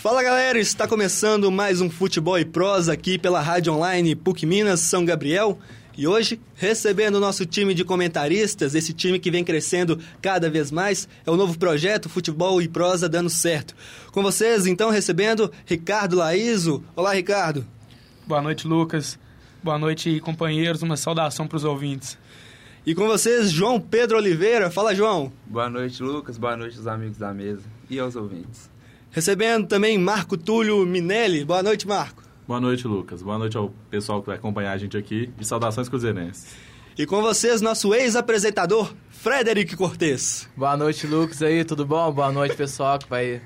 Fala galera, está começando mais um Futebol e Prosa aqui pela Rádio Online PUC Minas São Gabriel. E hoje, recebendo o nosso time de comentaristas, esse time que vem crescendo cada vez mais, é o novo projeto Futebol e Prosa dando certo. Com vocês, então, recebendo Ricardo Laíso. Olá, Ricardo. Boa noite, Lucas. Boa noite, companheiros. Uma saudação para os ouvintes. E com vocês, João Pedro Oliveira. Fala, João. Boa noite, Lucas. Boa noite aos amigos da mesa e aos ouvintes. Recebendo também Marco Túlio Minelli. Boa noite, Marco. Boa noite, Lucas. Boa noite ao pessoal que vai acompanhar a gente aqui. E saudações cruzeirenses. E com vocês, nosso ex-apresentador, Frederic Cortes. Boa noite, Lucas aí, tudo bom? Boa noite, pessoal que vai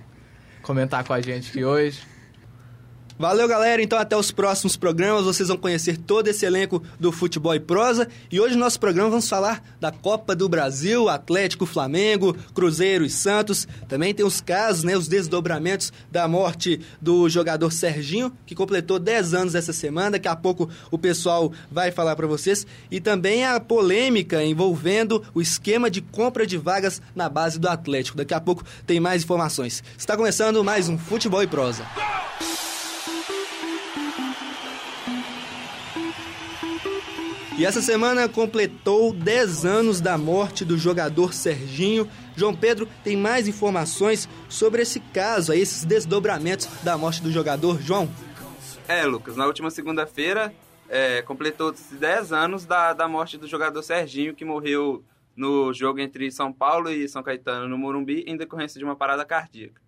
comentar com a gente aqui hoje. Valeu, galera. Então, até os próximos programas. Vocês vão conhecer todo esse elenco do Futebol e Prosa. E hoje, no nosso programa, vamos falar da Copa do Brasil, Atlético, Flamengo, Cruzeiro e Santos. Também tem os casos, né, os desdobramentos da morte do jogador Serginho, que completou 10 anos essa semana. Daqui a pouco o pessoal vai falar para vocês. E também a polêmica envolvendo o esquema de compra de vagas na base do Atlético. Daqui a pouco tem mais informações. Está começando mais um Futebol e Prosa. E essa semana completou 10 anos da morte do jogador Serginho. João Pedro tem mais informações sobre esse caso, esses desdobramentos da morte do jogador. João? É, Lucas, na última segunda-feira é, completou-se 10 anos da, da morte do jogador Serginho, que morreu no jogo entre São Paulo e São Caetano, no Morumbi, em decorrência de uma parada cardíaca.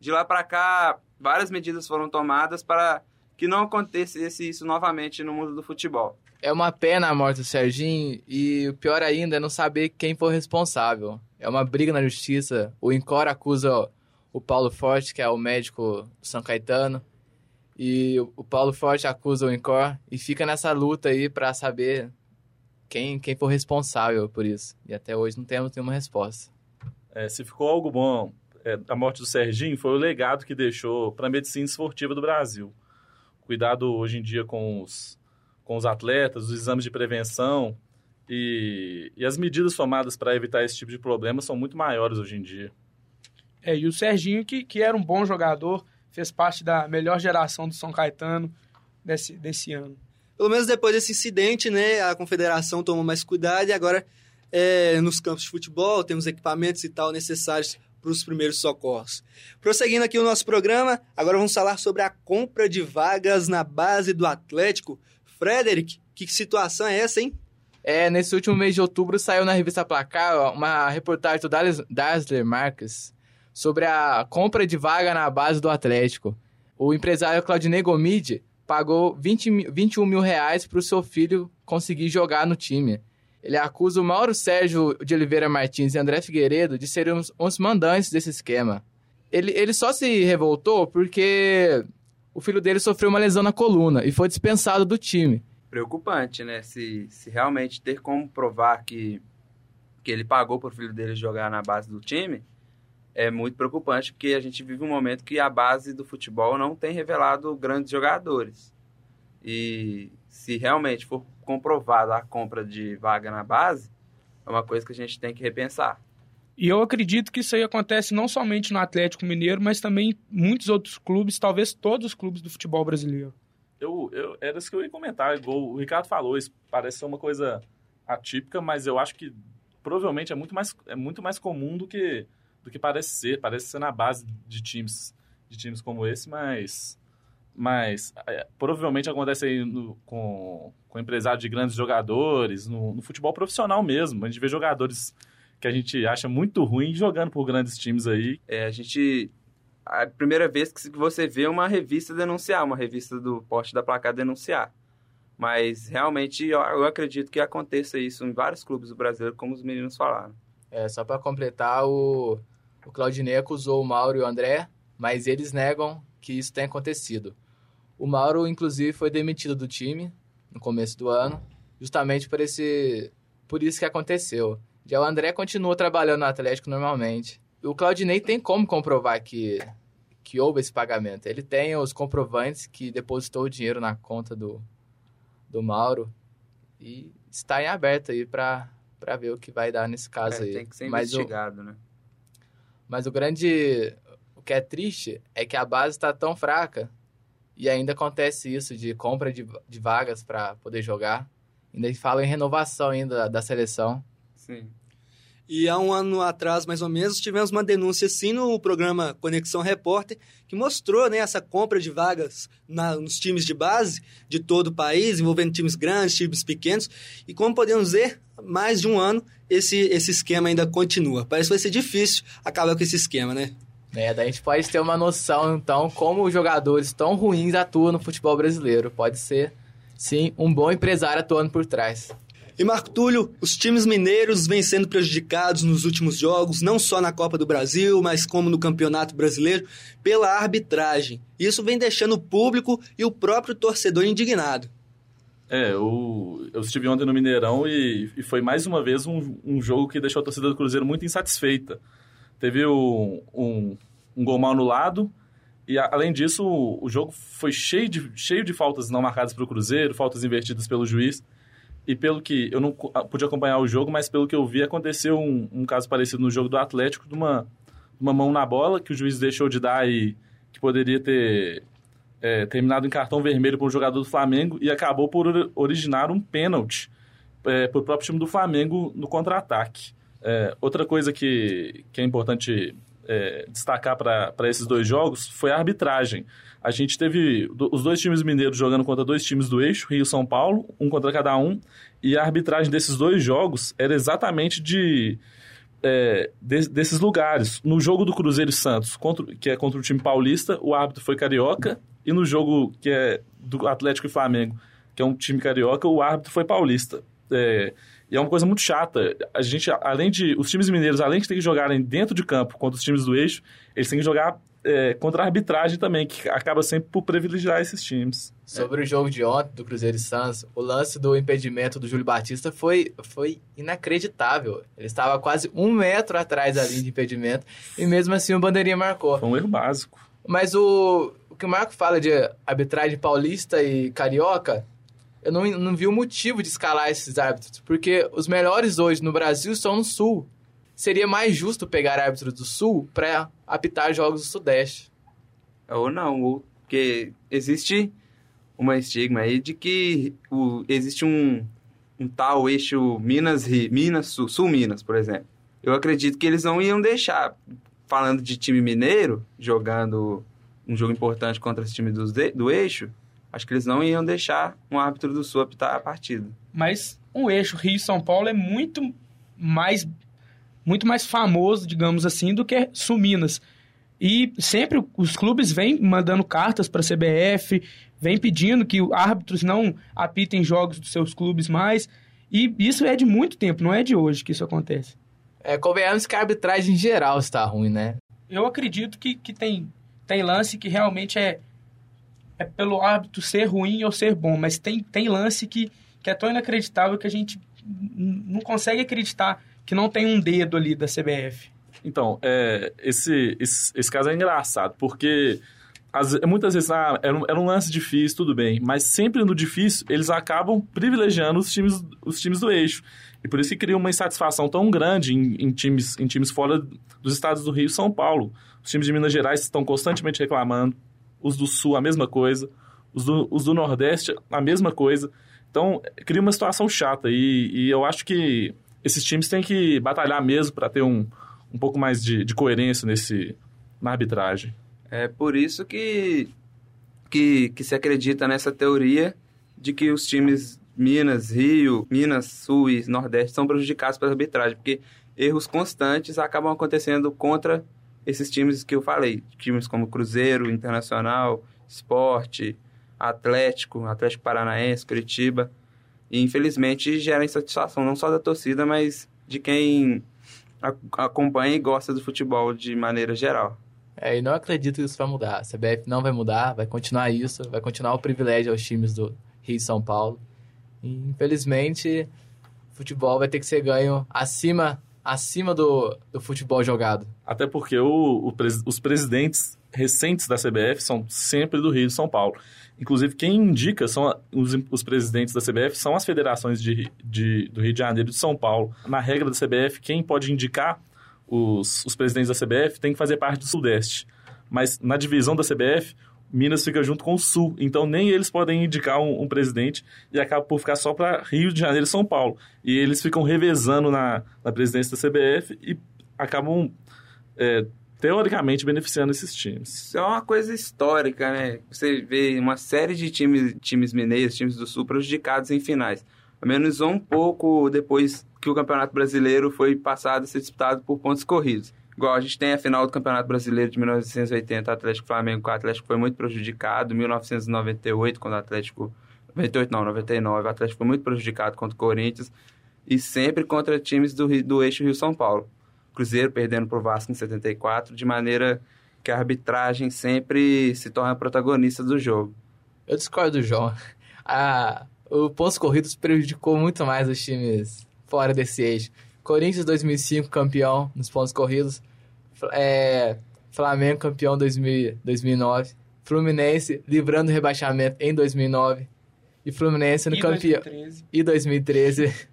De lá para cá, várias medidas foram tomadas para que não acontecesse isso novamente no mundo do futebol. É uma pena a morte do Serginho e o pior ainda é não saber quem foi responsável. É uma briga na justiça. O Incor acusa o Paulo Forte, que é o médico do São Caetano, e o Paulo Forte acusa o Incor e fica nessa luta aí para saber quem, quem foi responsável por isso. E até hoje não temos nenhuma resposta. É, se ficou algo bom é, a morte do Serginho, foi o legado que deixou para a medicina esportiva do Brasil. Cuidado hoje em dia com os com os atletas, os exames de prevenção e, e as medidas tomadas para evitar esse tipo de problema são muito maiores hoje em dia. É, e o Serginho, que, que era um bom jogador, fez parte da melhor geração do São Caetano desse, desse ano. Pelo menos depois desse incidente, né, a confederação tomou mais cuidado e agora é, nos campos de futebol tem os equipamentos e tal necessários para os primeiros socorros. Prosseguindo aqui o nosso programa, agora vamos falar sobre a compra de vagas na base do Atlético. Frederic, que situação é essa, hein? É, nesse último mês de outubro saiu na revista Placar uma reportagem do Dazzler Marques sobre a compra de vaga na base do Atlético. O empresário Claudinei Gomide pagou 20, 21 mil reais para o seu filho conseguir jogar no time. Ele acusa o Mauro Sérgio de Oliveira Martins e André Figueiredo de serem os, os mandantes desse esquema. Ele, ele só se revoltou porque o filho dele sofreu uma lesão na coluna e foi dispensado do time. Preocupante, né? Se, se realmente ter como provar que, que ele pagou para o filho dele jogar na base do time, é muito preocupante, porque a gente vive um momento que a base do futebol não tem revelado grandes jogadores. E se realmente for comprovada a compra de vaga na base, é uma coisa que a gente tem que repensar. E eu acredito que isso aí acontece não somente no Atlético Mineiro, mas também em muitos outros clubes, talvez todos os clubes do futebol brasileiro. Eu, eu, era isso que eu ia comentar, igual o Ricardo falou, isso parece ser uma coisa atípica, mas eu acho que provavelmente é muito mais, é muito mais comum do que, do que parece ser. Parece ser na base de times, de times como esse, mas, mas é, provavelmente acontece aí no, com, com empresários de grandes jogadores, no, no futebol profissional mesmo. A gente vê jogadores que a gente acha muito ruim jogando por grandes times aí. É, a gente. A primeira vez que você vê uma revista denunciar, uma revista do porte da placar denunciar. Mas realmente eu, eu acredito que aconteça isso em vários clubes do Brasil, como os meninos falaram. É, só para completar, o, o Claudinei acusou o Mauro e o André, mas eles negam que isso tenha acontecido. O Mauro, inclusive, foi demitido do time no começo do ano, justamente por, esse, por isso que aconteceu. Já o André continua trabalhando no Atlético normalmente. O Claudinei tem como comprovar que, que houve esse pagamento. Ele tem os comprovantes que depositou o dinheiro na conta do, do Mauro e está em aberto aí para ver o que vai dar nesse caso é, aí. Tem que ser mas investigado, o, né? Mas o grande o que é triste é que a base está tão fraca e ainda acontece isso de compra de, de vagas para poder jogar. Ainda fala em renovação ainda da seleção. Sim. E há um ano atrás, mais ou menos, tivemos uma denúncia sim no programa Conexão Repórter, que mostrou né, essa compra de vagas na, nos times de base de todo o país, envolvendo times grandes, times pequenos. E como podemos ver, mais de um ano esse, esse esquema ainda continua. Parece que vai ser difícil acabar com esse esquema, né? É, daí a gente pode ter uma noção, então, como os jogadores tão ruins atuam no futebol brasileiro. Pode ser, sim, um bom empresário atuando por trás. E Marco Túlio, os times mineiros vêm sendo prejudicados nos últimos jogos, não só na Copa do Brasil, mas como no Campeonato Brasileiro, pela arbitragem. Isso vem deixando o público e o próprio torcedor indignado. É, eu, eu estive ontem no Mineirão e, e foi mais uma vez um, um, jogo que deixou a torcida do Cruzeiro muito insatisfeita. Teve um, um, um gol mal anulado e, além disso, o, o, jogo foi cheio de, cheio de faltas não marcadas para o Cruzeiro, faltas invertidas pelo juiz e pelo que eu não pude acompanhar o jogo, mas pelo que eu vi, aconteceu um, um caso parecido no jogo do Atlético, de uma, uma mão na bola que o juiz deixou de dar e que poderia ter é, terminado em cartão vermelho para um jogador do Flamengo e acabou por originar um pênalti é, para o próprio time do Flamengo no contra-ataque. É, outra coisa que, que é importante é, destacar para esses dois jogos foi a arbitragem. A gente teve os dois times mineiros jogando contra dois times do eixo, Rio e São Paulo, um contra cada um, e a arbitragem desses dois jogos era exatamente de, é, de, desses lugares. No jogo do Cruzeiro e Santos, contra, que é contra o time paulista, o árbitro foi carioca, e no jogo que é do Atlético e Flamengo, que é um time carioca, o árbitro foi paulista. É, e é uma coisa muito chata. A gente, além de. Os times mineiros, além de ter que jogarem dentro de campo contra os times do eixo, eles têm que jogar é, contra a arbitragem também, que acaba sempre por privilegiar esses times. Sobre é. o jogo de ontem do Cruzeiro e Santos, o lance do impedimento do Júlio Batista foi, foi inacreditável. Ele estava quase um metro atrás da linha de impedimento e mesmo assim o bandeirinha marcou. Foi um erro básico. Mas o, o que o Marco fala de arbitragem paulista e carioca eu não, não vi o motivo de escalar esses árbitros, porque os melhores hoje no Brasil estão no Sul. Seria mais justo pegar árbitros do Sul para apitar jogos do Sudeste. Ou não, ou porque existe uma estigma aí de que o, existe um, um tal eixo Minas, Minas Sul, Sul Minas, por exemplo. Eu acredito que eles não iam deixar, falando de time mineiro, jogando um jogo importante contra esse time do, do eixo, acho que eles não iam deixar um árbitro do Sul apitar a partida. Mas um eixo Rio-São Paulo é muito mais muito mais famoso, digamos assim, do que Sul-Minas. E sempre os clubes vêm mandando cartas para a CBF, vêm pedindo que árbitros não apitem jogos dos seus clubes mais. E isso é de muito tempo, não é de hoje que isso acontece. É, convenhamos que a arbitragem em geral está ruim, né? Eu acredito que, que tem, tem lance que realmente é é pelo hábito ser ruim ou ser bom, mas tem, tem lance que, que é tão inacreditável que a gente não consegue acreditar que não tem um dedo ali da CBF. Então, é, esse, esse, esse caso é engraçado, porque as, muitas vezes ah, era, um, era um lance difícil, tudo bem, mas sempre no difícil eles acabam privilegiando os times, os times do eixo. E por isso que cria uma insatisfação tão grande em, em, times, em times fora dos estados do Rio e São Paulo. Os times de Minas Gerais estão constantemente reclamando, os do Sul a mesma coisa, os do, os do Nordeste a mesma coisa. Então, cria uma situação chata e, e eu acho que esses times têm que batalhar mesmo para ter um, um pouco mais de, de coerência nesse, na arbitragem. É por isso que, que, que se acredita nessa teoria de que os times Minas, Rio, Minas, Sul e Nordeste são prejudicados pela arbitragem, porque erros constantes acabam acontecendo contra esses times que eu falei, times como Cruzeiro, Internacional, Esporte, Atlético, Atlético Paranaense, Curitiba. E infelizmente gera insatisfação não só da torcida, mas de quem acompanha e gosta do futebol de maneira geral. É, e não acredito que isso vai mudar. A CBF não vai mudar, vai continuar isso, vai continuar o privilégio aos times do Rio e São Paulo. E, infelizmente, o futebol vai ter que ser ganho acima acima do, do futebol jogado. Até porque o, o os presidentes recentes da CBF são sempre do Rio e São Paulo. Inclusive, quem indica são os, os presidentes da CBF são as federações de, de, do Rio de Janeiro e de São Paulo. Na regra da CBF, quem pode indicar os, os presidentes da CBF tem que fazer parte do Sudeste. mas na divisão da CBF, Minas fica junto com o Sul, então nem eles podem indicar um, um presidente e acaba por ficar só para Rio de Janeiro e São Paulo. E eles ficam revezando na, na presidência da CBF e acabam é, teoricamente beneficiando esses times. Isso é uma coisa histórica, né? Você vê uma série de times, times mineiros, times do Sul prejudicados em finais. Ao menos um pouco depois que o Campeonato Brasileiro foi passado a ser disputado por pontos corridos. Igual a gente tem a final do Campeonato Brasileiro de 1980, Atlético Flamengo, o Atlético foi muito prejudicado. 1998, quando o Atlético. 98 não, 99, o Atlético foi muito prejudicado contra o Corinthians. E sempre contra times do, do eixo Rio-São Paulo. Cruzeiro perdendo para o Vasco em 74, de maneira que a arbitragem sempre se torna protagonista do jogo. Eu discordo do João. A, o pontos corridos prejudicou muito mais os times fora desse eixo. Corinthians 2005 campeão nos pontos corridos. É, Flamengo campeão 2000, 2009. Fluminense livrando o rebaixamento em 2009. E Fluminense no E campeão. 2013. E 2013.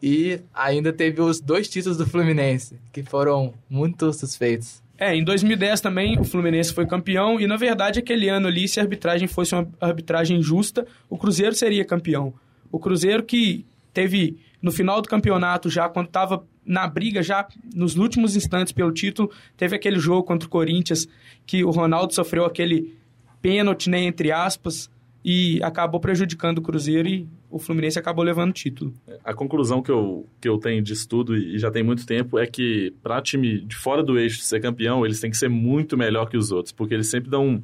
E ainda teve os dois títulos do Fluminense, que foram muito suspeitos. É, em 2010 também o Fluminense foi campeão e na verdade aquele ano ali, se a arbitragem fosse uma arbitragem justa, o Cruzeiro seria campeão. O Cruzeiro que teve no final do campeonato já quando estava na briga já nos últimos instantes pelo título, teve aquele jogo contra o Corinthians que o Ronaldo sofreu aquele pênalti, né, entre aspas, e acabou prejudicando o Cruzeiro e o Fluminense acabou levando o título. A conclusão que eu, que eu tenho disso tudo, e já tem muito tempo, é que para time de fora do eixo ser campeão, eles têm que ser muito melhor que os outros, porque eles sempre dão um,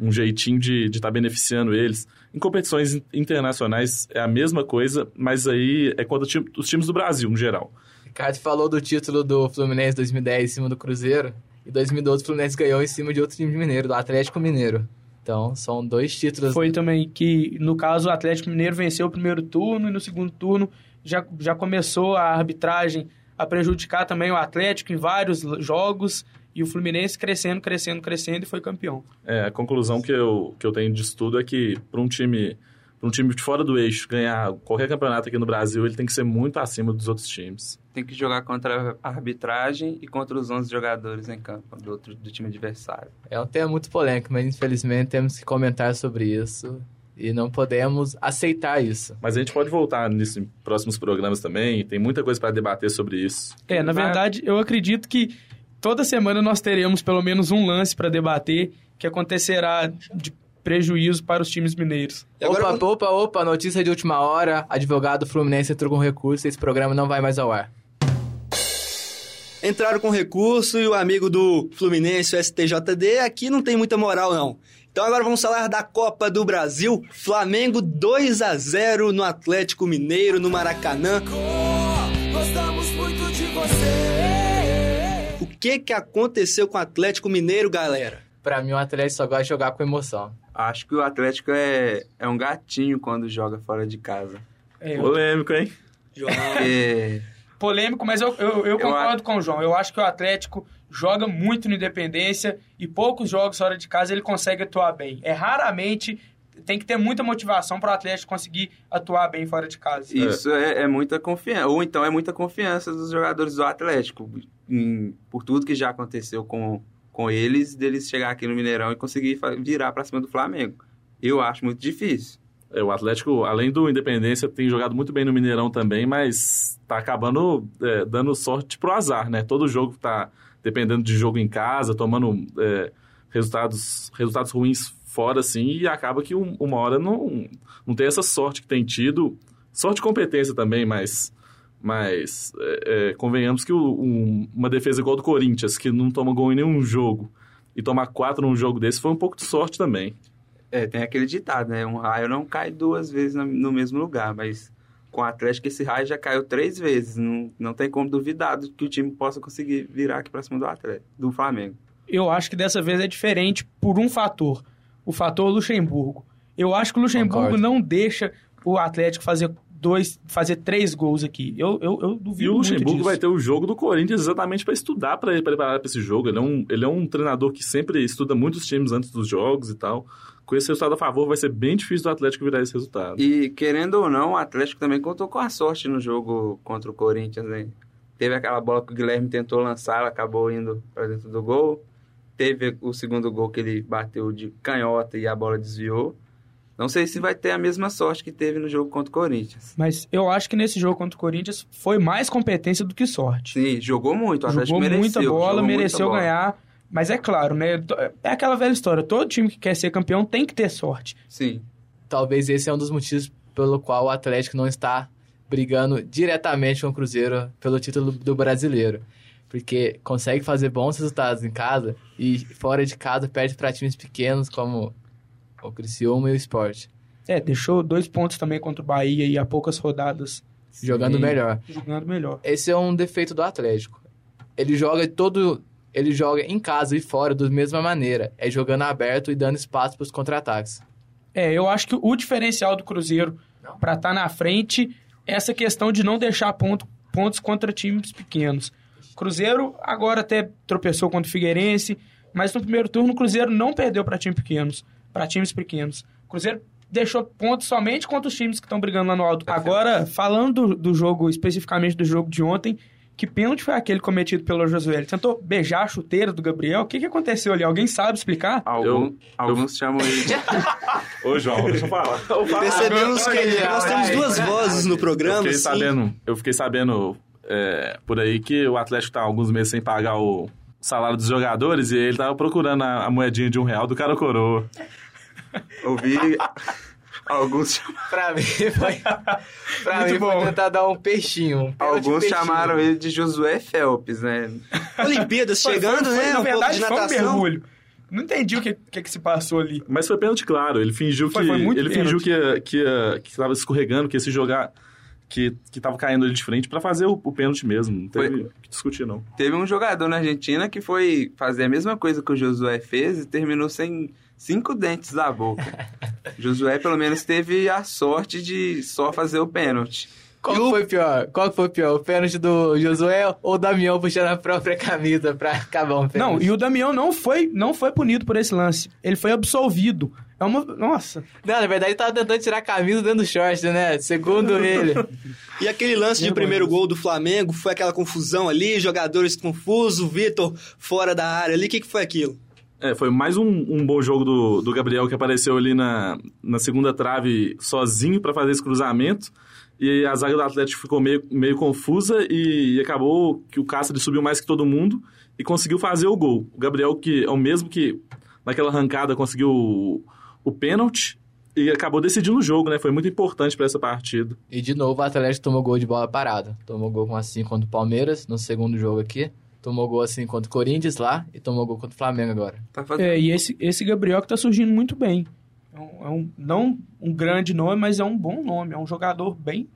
um jeitinho de estar beneficiando eles. Em competições in- internacionais é a mesma coisa, mas aí é contra os times do Brasil, no geral. Ricardo falou do título do Fluminense 2010 em cima do Cruzeiro. E 2012 o Fluminense ganhou em cima de outro time mineiro, do Atlético Mineiro. Então, são dois títulos. Foi também que, no caso, o Atlético Mineiro venceu o primeiro turno e no segundo turno já, já começou a arbitragem a prejudicar também o Atlético em vários jogos e o Fluminense crescendo, crescendo, crescendo e foi campeão. É, a conclusão que eu, que eu tenho disso tudo é que para um time para um time de fora do eixo ganhar qualquer campeonato aqui no Brasil, ele tem que ser muito acima dos outros times. Tem que jogar contra a arbitragem e contra os 11 jogadores em campo do, outro, do time adversário. É um tema muito polêmico, mas infelizmente temos que comentar sobre isso. E não podemos aceitar isso. Mas a gente pode voltar nisso em próximos programas também, tem muita coisa para debater sobre isso. É, na verdade, eu acredito que toda semana nós teremos pelo menos um lance para debater que acontecerá de prejuízo para os times mineiros. E agora opa, opa, opa, notícia de última hora. Advogado Fluminense entrou com recurso e esse programa não vai mais ao ar. Entraram com recurso e o amigo do Fluminense, o STJD, aqui não tem muita moral, não. Então agora vamos falar da Copa do Brasil. Flamengo 2 a 0 no Atlético Mineiro, no Maracanã. Gostamos muito de você. O que que aconteceu com o Atlético Mineiro, galera? Pra mim, o Atlético só gosta de jogar com emoção. Acho que o Atlético é, é um gatinho quando joga fora de casa. É, eu- Polêmico, hein? Porque polêmico, mas eu, eu, eu Eu concordo com o João. Eu acho que o Atlético joga muito no Independência e poucos jogos fora de casa ele consegue atuar bem. É raramente. Tem que ter muita motivação para o Atlético conseguir atuar bem fora de casa. isso é, é muita confiança. Ou então é muita confiança dos jogadores do Atlético. em- por tudo que já aconteceu com, com eles, deles chegar aqui no Mineirão e conseguir virar pra cima do Flamengo. Eu acho muito difícil. É, o Atlético, além do Independência, tem jogado muito bem no Mineirão também, mas tá acabando é, dando sorte pro azar, né? Todo jogo tá dependendo de jogo em casa, tomando é, resultados, resultados ruins fora, assim, e acaba que um- uma hora não, não tem essa sorte que tem tido. Sorte e competência também, mas, mas é, é, convenhamos que o- um- uma defesa igual do Corinthians, que não toma gol em nenhum jogo, e tomar quatro num jogo desse foi um pouco de sorte também. É, tem aquele ditado, né? Um raio não cai duas vezes no mesmo lugar, mas com o Atlético esse raio já caiu três vezes. Não, não tem como duvidar que o time possa conseguir virar aqui pra cima do Atlético, do Flamengo. Eu acho que dessa vez é diferente por um fator. O fator Luxemburgo. Eu acho que o Luxemburgo Concordo. não deixa o Atlético fazer dois, fazer três gols aqui. Eu, eu, eu duvido E o muito Luxemburgo disso. vai ter o jogo do Corinthians exatamente para estudar, para preparar para esse jogo. Ele é, um, ele é um treinador que sempre estuda muitos times antes dos jogos e tal. Com esse resultado a favor, vai ser bem difícil do Atlético virar esse resultado. E querendo ou não, o Atlético também contou com a sorte no jogo contra o Corinthians, né? Teve aquela bola que o Guilherme tentou lançar, ela acabou indo pra dentro do gol. teve o segundo gol que ele bateu de canhota e a bola desviou. Não sei se vai ter a mesma sorte que teve no jogo contra o Corinthians. Mas eu acho que nesse jogo contra o Corinthians foi mais competência do que sorte. Sim, jogou muito. O Atlético Jogou mereceu. muita bola, jogou muita mereceu bola. ganhar. Mas é claro, né? É aquela velha história. Todo time que quer ser campeão tem que ter sorte. Sim. Talvez esse é um dos motivos pelo qual o Atlético não está brigando diretamente com o Cruzeiro pelo título do brasileiro. Porque consegue fazer bons resultados em casa e fora de casa perde para times pequenos como o Criciúma e o Sport. É, deixou dois pontos também contra o Bahia e há poucas rodadas Jogando Sim. melhor. jogando melhor. Esse é um defeito do Atlético. Ele joga todo. Ele joga em casa e fora da mesma maneira. É jogando aberto e dando espaço para os contra-ataques. É, eu acho que o diferencial do Cruzeiro para estar na frente é essa questão de não deixar ponto- pontos contra times pequenos. Cruzeiro agora até tropeçou contra o Figueirense, mas no primeiro turno o Cruzeiro não perdeu para times pequenos, para times pequenos. O Cruzeiro deixou pontos somente contra os times que estão brigando lá no alto. Agora, falando do, do jogo, especificamente do jogo de ontem, que pênalti foi aquele cometido pelo Josué? Ele tentou beijar a chuteira do Gabriel? O que, que aconteceu ali? Alguém sabe explicar? Algum- alguns chamam ele de Ô, João, deixa eu falar. Percebemos que Olha, nós temos duas vozes no Eu programa. fiquei assim. sabendo, eu fiquei sabendo é, por aí que o Atlético tá há alguns meses sem pagar o salário dos jogadores e ele tava procurando a, a moedinha de um real do cara coroa. Ouvir alguns Pra mim foi. Pra Muito mim bom. foi tentar dar um peixinho. Um alguns peixinho. chamaram ele de Josué Phelps, né? Olimpíadas Foi- chegando, foi- foi- né? Na um pouco verdade, de foi um natação. mergulho. Não entendi o que, que, que se passou ali. Mas foi pênalti claro, ele fingiu Foi- que foi muito ele pênalti. fingiu que que ia- que tava escorregando, que ia se jogar que que tava caindo ali de frente pra fazer o, o pênalti mesmo, não teve Foi. o que discutir não. Teve um jogador na Argentina que foi fazer a mesma coisa que o Josué fez e terminou sem cinco dentes da boca. Josué, pelo menos, teve a sorte de só fazer o pênalti. Qual que foi pior? Qual foi pior? O pênalti do Josué ou o Damião puxando a própria camisa pra acabar um pênalti? Não, e o Damião não foi, não foi punido por esse lance. Ele foi absolvido. É uma. Nossa. Não, na verdade ele tava tentando tirar a camisa dentro do short, né? Segundo ele. E aquele lance de primeiro gol do Flamengo, foi aquela confusão ali, jogadores confusos, Vitor fora da área ali, o que, que foi aquilo? É, foi mais um, um bom jogo do, do Gabriel que apareceu ali na, na segunda trave sozinho pra fazer esse cruzamento. E a zaga do Atlético ficou meio, meio confusa e, acabou que o Cáceres subiu mais que todo mundo e conseguiu fazer o gol. O Gabriel, que é o mesmo que naquela arrancada conseguiu o, o pênalti e acabou decidindo o jogo, né? Foi muito importante pra essa partida. E de novo o Atlético tomou gol de bola parada. Tomou gol com assim contra o Palmeiras no segundo jogo aqui. Tomou gol assim contra o Corinthians lá e tomou gol contra o Flamengo agora. Tá fazendo... É, e esse, esse Gabriel que tá surgindo muito bem. É um, é um- não um grande nome, mas é um bom nome. É um jogador bem,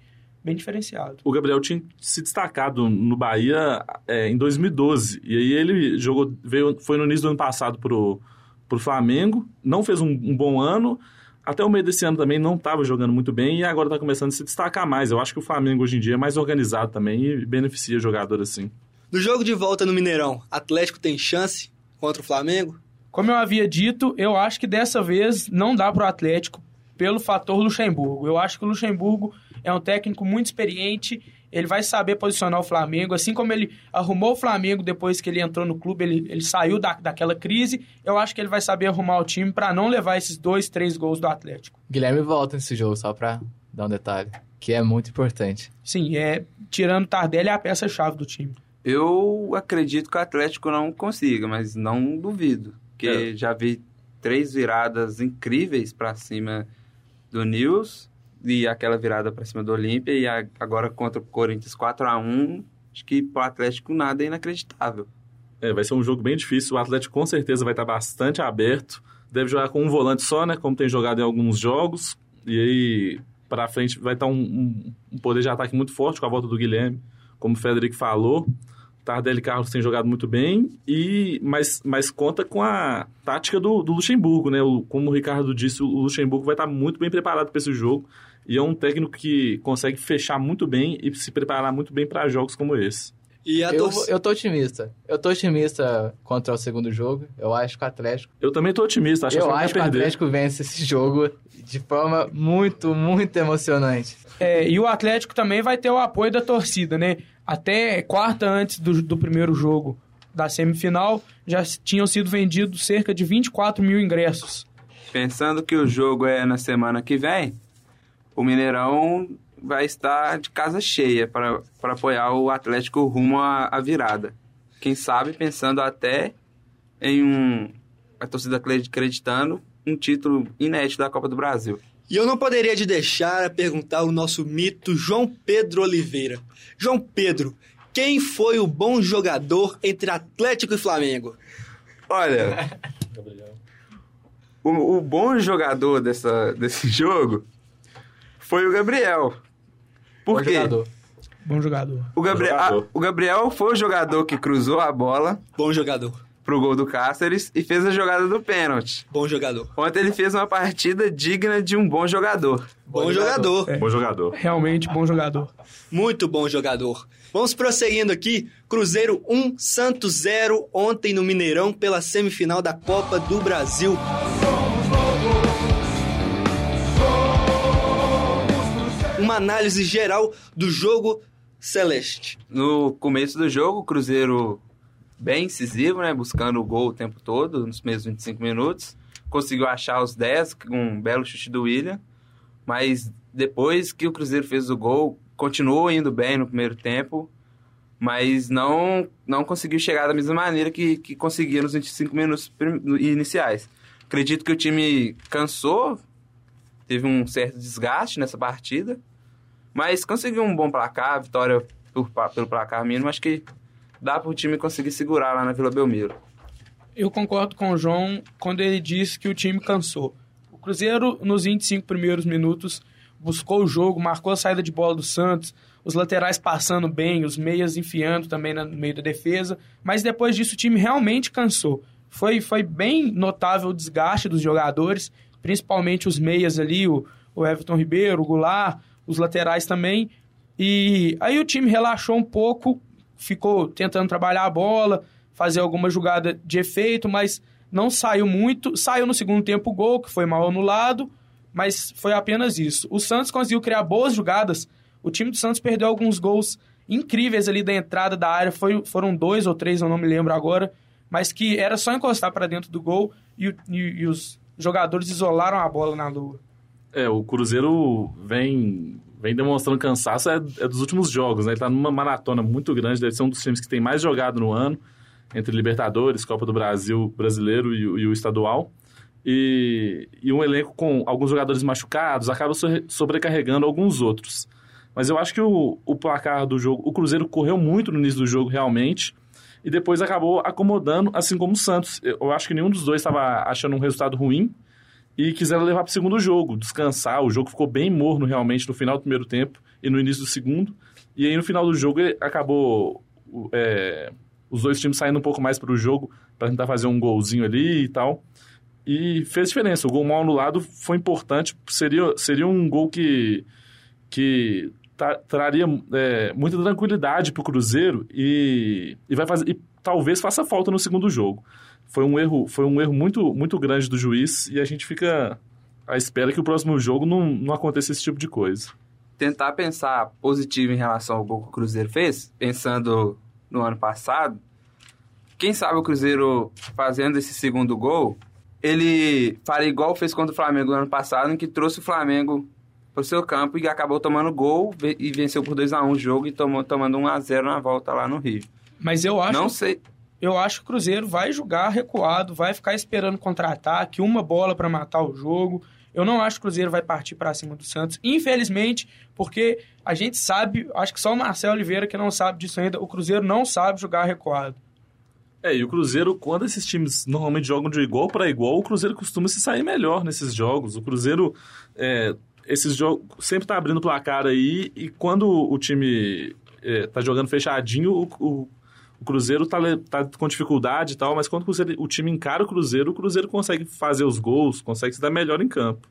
bem diferenciado. o Gabriel tinha se destacado no Bahia é, em 2012. E aí ele jogou, veio, foi no início do ano passado pro, pro Flamengo, não fez um, um bom ano. Até o meio desse ano também não estava jogando muito bem e agora está começando a se destacar mais. Eu acho que o Flamengo hoje em dia é mais organizado também e beneficia jogador assim. No jogo de volta no Mineirão, Atlético tem chance contra o Flamengo? Como eu havia dito, eu acho que dessa vez não dá pro Atlético pelo fator Luxemburgo. Eu acho que o Luxemburgo é um técnico muito experiente, ele vai saber posicionar o Flamengo, assim como ele arrumou o Flamengo depois que ele entrou no clube, ele, ele saiu da, daquela crise, eu acho que ele vai saber arrumar o time para não levar esses dois, três gols do Atlético. Guilherme volta nesse jogo, só pra dar um detalhe. Que é muito importante. Sim, é, tirando o Tardelli é a peça-chave do time. Eu acredito que o Atlético não consiga, mas não duvido. Porque É. já vi três viradas incríveis pra cima do News e aquela virada pra cima do Olímpia e agora contra o Corinthians 4 a 1 Acho que pro Atlético nada é inacreditável. É, vai ser um jogo bem difícil. O Atlético com certeza vai estar bastante aberto. Deve jogar com um volante só, né? Como tem jogado em alguns jogos. E aí, para frente, vai estar um, um- um poder de ataque muito forte com a volta do Guilherme, como o Frederico falou. Tardelli e Carlos têm jogado muito bem, e mas, mas conta com a tática do, do Luxemburgo, né? O- como o Ricardo disse, o Luxemburgo vai estar muito bem preparado para esse jogo. E é um técnico que consegue fechar muito bem e se preparar muito bem para jogos como esse. E a Eu, eu tô otimista. Eu tô otimista contra o segundo jogo. Eu acho que o Atlético. Eu também tô otimista, acho que eu o Flamengo acho que o. Atlético vence esse jogo de forma muito, muito emocionante. É, e o Atlético também vai ter o apoio da torcida, né? Até quarta antes do, do primeiro jogo, da semifinal, já tinham sido vendidos cerca de 24 mil ingressos. Pensando que o jogo é na semana que vem, o Mineirão vai estar de casa cheia para apoiar o Atlético rumo à, à virada. Quem sabe pensando até em um. a torcida acreditando um título inédito da Copa do Brasil. E eu não poderia de deixar a perguntar o nosso mito João Pedro Oliveira. João Pedro, quem foi o bom jogador entre Atlético e Flamengo? Olha, o, o bom jogador dessa, desse jogo foi o Gabriel. Por Bom quê? jogador. Bom jogador. O, Gabriel, Bom jogador. a- o Gabriel foi o jogador que cruzou a bola Bom jogador. Pro gol do Cáceres e fez a jogada do pênalti. Bom jogador. Ontem ele fez uma partida digna de um bom jogador. Bom, jogador. É. Bom jogador. Realmente bom jogador. Muito bom jogador. Vamos prosseguindo aqui. Cruzeiro 1, Santos 0, ontem no Mineirão pela semifinal da Copa do Brasil. Uma análise geral do jogo celeste. No começo do jogo, o Cruzeiro bem incisivo, né? Buscando o gol o tempo todo, nos primeiros 25 minutos. Conseguiu achar os 10 com um belo chute do William. Mas depois que o Cruzeiro fez o gol, continuou indo bem no primeiro tempo. Mas não, não conseguiu chegar da mesma maneira que, que conseguia nos 25 minutos iniciais. Acredito que o time cansou, teve um certo desgaste nessa partida. Mas conseguiu um bom placar, vitória por pelo placar mínimo. Acho que dá para o time conseguir segurar lá na Vila Belmiro. Eu concordo com o João quando ele disse que o time cansou. O Cruzeiro, nos 25 primeiros minutos, buscou o jogo, marcou a saída de bola do Santos, os laterais passando bem, os meias enfiando também no meio da defesa, mas depois disso o time realmente cansou. Foi, foi bem notável o desgaste dos jogadores, principalmente os meias ali, o, o Everton Ribeiro, o Goulart, os laterais também. E aí o time relaxou um pouco, ficou tentando trabalhar a bola, fazer alguma jogada de efeito, mas não saiu muito. Saiu no segundo tempo o gol, que foi mal anulado, mas foi apenas isso. O Santos conseguiu criar boas jogadas. O time do Santos perdeu alguns gols incríveis ali da entrada da área. Foi, foram dois ou três, eu não me lembro agora. Mas que era só encostar para dentro do gol e, e- e os jogadores isolaram a bola na lua. É, o Cruzeiro vem, vem demonstrando cansaço é, é dos últimos jogos, né? Ele tá numa maratona muito grande, deve ser um dos times que tem mais jogado no ano, entre Libertadores, Copa do Brasil, Brasileiro e, e o Estadual. E, e um elenco com alguns jogadores machucados acaba so- sobrecarregando alguns outros. Mas eu acho que o, o placar do jogo, o Cruzeiro correu muito no início do jogo realmente, e depois acabou acomodando, assim como o Santos. Eu acho que nenhum dos dois estava achando um resultado ruim, e quiseram levar para o segundo jogo, descansar. O jogo ficou bem morno realmente no final do primeiro tempo e no início do segundo. E aí no final do jogo acabou é, os dois times saindo um pouco mais para o jogo para tentar fazer um golzinho ali e tal. E fez diferença. O gol mal anulado foi importante. Seria, seria um gol que, que tra- traria é, muita tranquilidade para o Cruzeiro e, e vai fazer e talvez faça falta no segundo jogo. Foi um erro, foi um erro muito, muito grande do juiz e a gente fica à espera que o próximo jogo não, não aconteça esse tipo de coisa. Tentar pensar positivo em relação ao gol que o Cruzeiro fez, pensando no ano passado, quem sabe o Cruzeiro fazendo esse segundo gol, ele faria igual fez contra o Flamengo no ano passado, em que trouxe o Flamengo para o seu campo e acabou tomando gol e venceu por 2 a 1 o jogo e tomou, tomando 1 a 0 na volta lá no Rio. Mas eu acho Não sei, eu acho que o Cruzeiro vai jogar recuado, vai ficar esperando contra-ataque, uma bola para matar o jogo. Eu não acho que o Cruzeiro vai partir para cima do Santos, infelizmente, porque a gente sabe, acho que só o Marcelo Oliveira que não sabe disso ainda, o Cruzeiro não sabe jogar recuado. É, e o Cruzeiro, quando esses times normalmente jogam de igual para igual, o Cruzeiro costuma se sair melhor nesses jogos. O Cruzeiro, é, esses jogos, sempre tá abrindo placar aí, e quando o time é, tá jogando fechadinho, o, o, o Cruzeiro tá, tá com dificuldade e tal, mas quando o, Cruzeiro- o time encara o Cruzeiro, o Cruzeiro consegue fazer os gols, consegue se dar melhor em campo.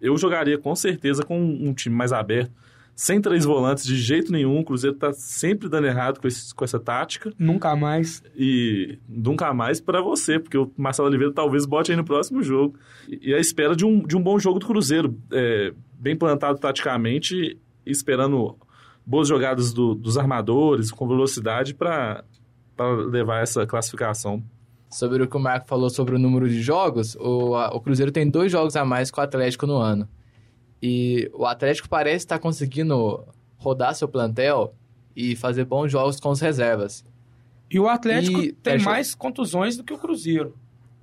Eu jogaria com certeza com um time mais aberto, sem três volantes de jeito nenhum. O Cruzeiro tá sempre dando errado com, esse- com essa tática Nunca mais. e nunca mais para você, porque o Marcelo Oliveira talvez bote aí no próximo jogo. E, e a espera de um, de um bom jogo do Cruzeiro, é, bem plantado taticamente, esperando boas jogadas do- dos armadores, com velocidade, para para levar essa classificação. Sobre o que o Marco falou sobre o número de jogos, o, a- o Cruzeiro tem dois jogos a mais que o Atlético no ano. E o Atlético parece estar conseguindo rodar seu plantel e fazer bons jogos com as reservas. E o Atlético E- tem fecha- mais contusões do que o Cruzeiro.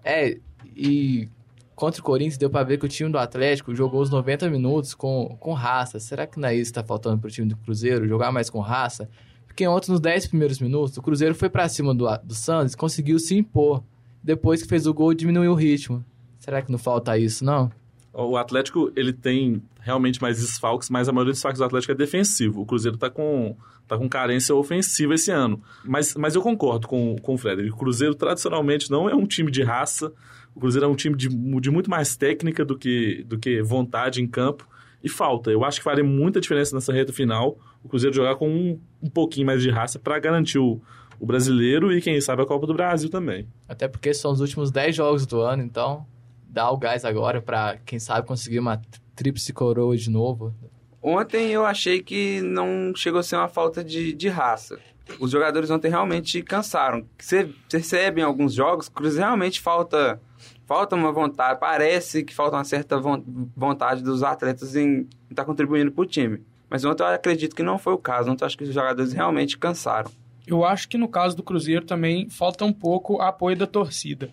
É, e contra o Corinthians deu pra ver que o time do Atlético jogou os 90 minutos com, com raça. Será que não é isso que tá faltando pro time do Cruzeiro? Jogar mais com raça? Porque ontem, nos 10 primeiros minutos, o Cruzeiro foi pra cima do, do Santos conseguiu se impor. Depois que fez o gol, diminuiu o ritmo. Será que não falta isso, não? O Atlético, ele tem realmente mais desfalques, mas a maioria dos desfalques do Atlético é defensivo. O Cruzeiro tá com, tá com carência ofensiva esse ano. Mas, mas eu concordo com, com o Frederico. O Cruzeiro, tradicionalmente, não é um time de raça. O Cruzeiro é um time de, de muito mais técnica do que, do que vontade em campo. E falta. Eu acho que faria muita diferença nessa reta final o Cruzeiro jogar com um, um pouquinho mais de raça para garantir o, o brasileiro e, quem sabe, a Copa do Brasil também. Até porque são os últimos 10 jogos do ano, então dá o gás agora pra, quem sabe, conseguir uma tríplice coroa de novo. Ontem eu achei que não chegou a ser uma falta de, de raça. Os jogadores ontem realmente cansaram. Você percebe em alguns jogos que realmente falta, falta uma vontade. Parece que falta uma certa von- vontade dos atletas em estar contribuindo para o time. Mas ontem eu acredito que não foi o caso. Ontem eu acho que os jogadores realmente cansaram. Eu acho que no caso do Cruzeiro também falta um pouco apoio da torcida.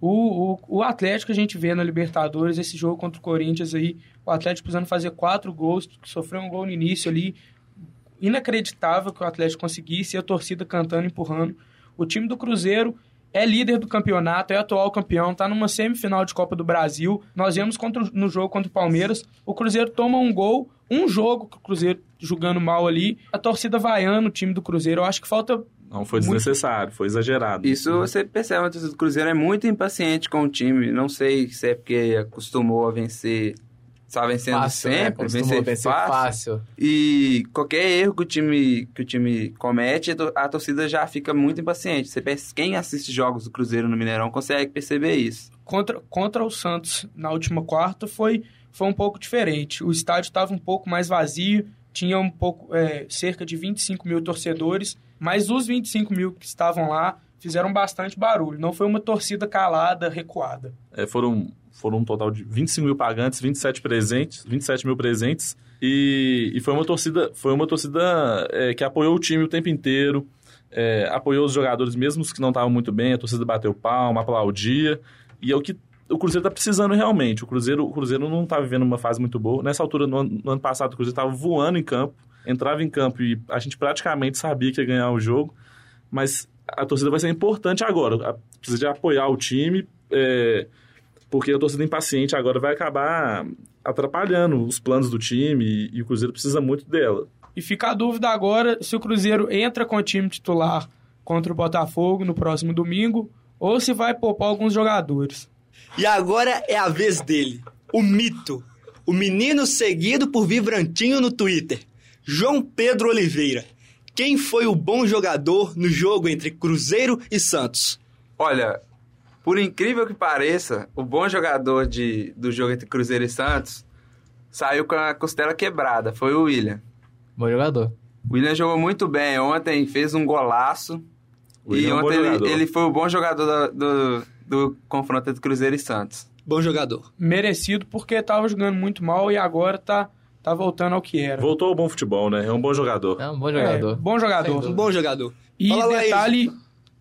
O, o, o Atlético a gente vê na Libertadores, esse jogo contra o Corinthians aí, o Atlético precisando fazer quatro gols, sofreu um gol no início ali, inacreditável que o Atlético conseguisse, e a torcida cantando, empurrando. O time do Cruzeiro é líder do campeonato, é atual campeão, está numa semifinal de Copa do Brasil. Nós vemos contra, no jogo contra o Palmeiras, o Cruzeiro toma um gol, um jogo que o Cruzeiro jogando mal ali, a torcida vaiando o time do Cruzeiro. Eu acho que falta Não foi Muito- desnecessário, foi exagerado. Isso você percebe, a torcida do Cruzeiro é muito impaciente com o time. Não sei se é porque acostumou a vencer, está vencendo Fácil, né? sempre, Costumou vencer, vencer fácil. fácil. E qualquer erro que o time, que o time comete, a to- a torcida já fica muito impaciente. Você perce- quem assiste jogos do Cruzeiro no Mineirão consegue perceber isso. contra, contra o Santos na última quarta foi, foi um pouco diferente. O estádio estava um pouco mais vazio, tinha um pouco é, cerca de 25 mil torcedores, mas os 25 mil que estavam lá fizeram bastante barulho. Não foi uma torcida calada, recuada. É, foram, foram um total de 25 mil pagantes, 27 presentes, 27 mil presentes. E, e foi uma torcida, foi uma torcida é, que apoiou o time o tempo inteiro, é, apoiou os jogadores, mesmo os que não estavam muito bem, a torcida bateu palma, aplaudia. E é o que o Cruzeiro está precisando realmente. O Cruzeiro, o Cruzeiro não está vivendo uma fase muito boa. Nessa altura, no ano, no ano passado, o Cruzeiro estava voando em campo, entrava em campo e a gente praticamente sabia que ia ganhar o jogo. Mas a torcida vai ser importante agora. Precisa de apoiar o time, é, porque a torcida impaciente agora vai acabar atrapalhando os planos do time e, e o Cruzeiro precisa muito dela. E fica a dúvida agora se o Cruzeiro entra com o time titular contra o Botafogo no próximo domingo ou se vai poupar alguns jogadores. E agora é a vez dele, o mito, o menino seguido por Vibrantinho no Twitter, João Pedro Oliveira. Quem foi o bom jogador no jogo entre Cruzeiro e Santos? Olha, por incrível que pareça, o bom jogador de, do jogo entre Cruzeiro e Santos saiu com a costela quebrada. Foi o William. Bom jogador. O William jogou muito bem ontem, fez um golaço. E William é um bom ontem ele, jogador. ele foi o bom jogador da- do, do confronto entre Cruzeiro e Santos. Bom jogador. Merecido porque estava jogando muito mal e agora tá, tá voltando ao que era. Voltou ao bom futebol, né? É um bom jogador. É um bom É, jogador. bom Sem jogador. Um bom jogador. E Fala, Laís.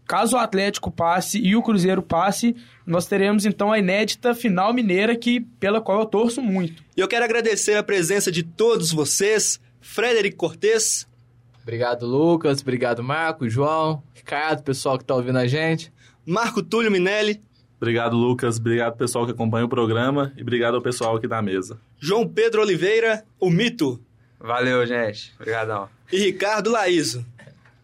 Caso o Atlético passe e o Cruzeiro passe, nós teremos então a inédita final mineira que pela qual eu torço muito. E eu quero agradecer a presença de todos vocês, Frederico Cortes, Obrigado, Lucas. Obrigado, Marco, João, Ricardo, pessoal que tá ouvindo a gente. Marco Túlio Minelli, Obrigado, Lucas. Obrigado, pessoal que acompanha o programa. E obrigado ao pessoal aqui da mesa. João Pedro Oliveira, o mito, Valeu, gente. Obrigadão. e Ricardo Laíso.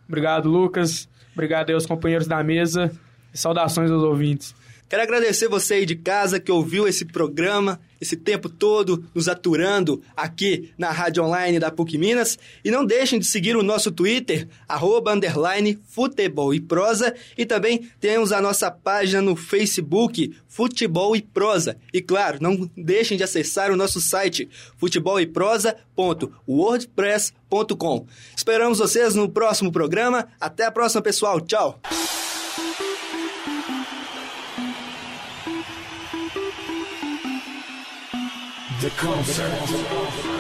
Obrigado, Lucas. Obrigado aí aos companheiros da mesa. E saudações aos ouvintes. Quero agradecer você aí de casa que ouviu esse programa, esse tempo todo nos aturando aqui na rádio online da PUC Minas. E não deixem de seguir o nosso Twitter, arroba, underline, futebol e prosa. E também temos a nossa página no Facebook, Futebol e Prosa. E claro, não deixem de acessar o nosso site, futeboleprosa.wordpress.com. Esperamos vocês no próximo programa. Até a próxima, pessoal. Tchau! The concert.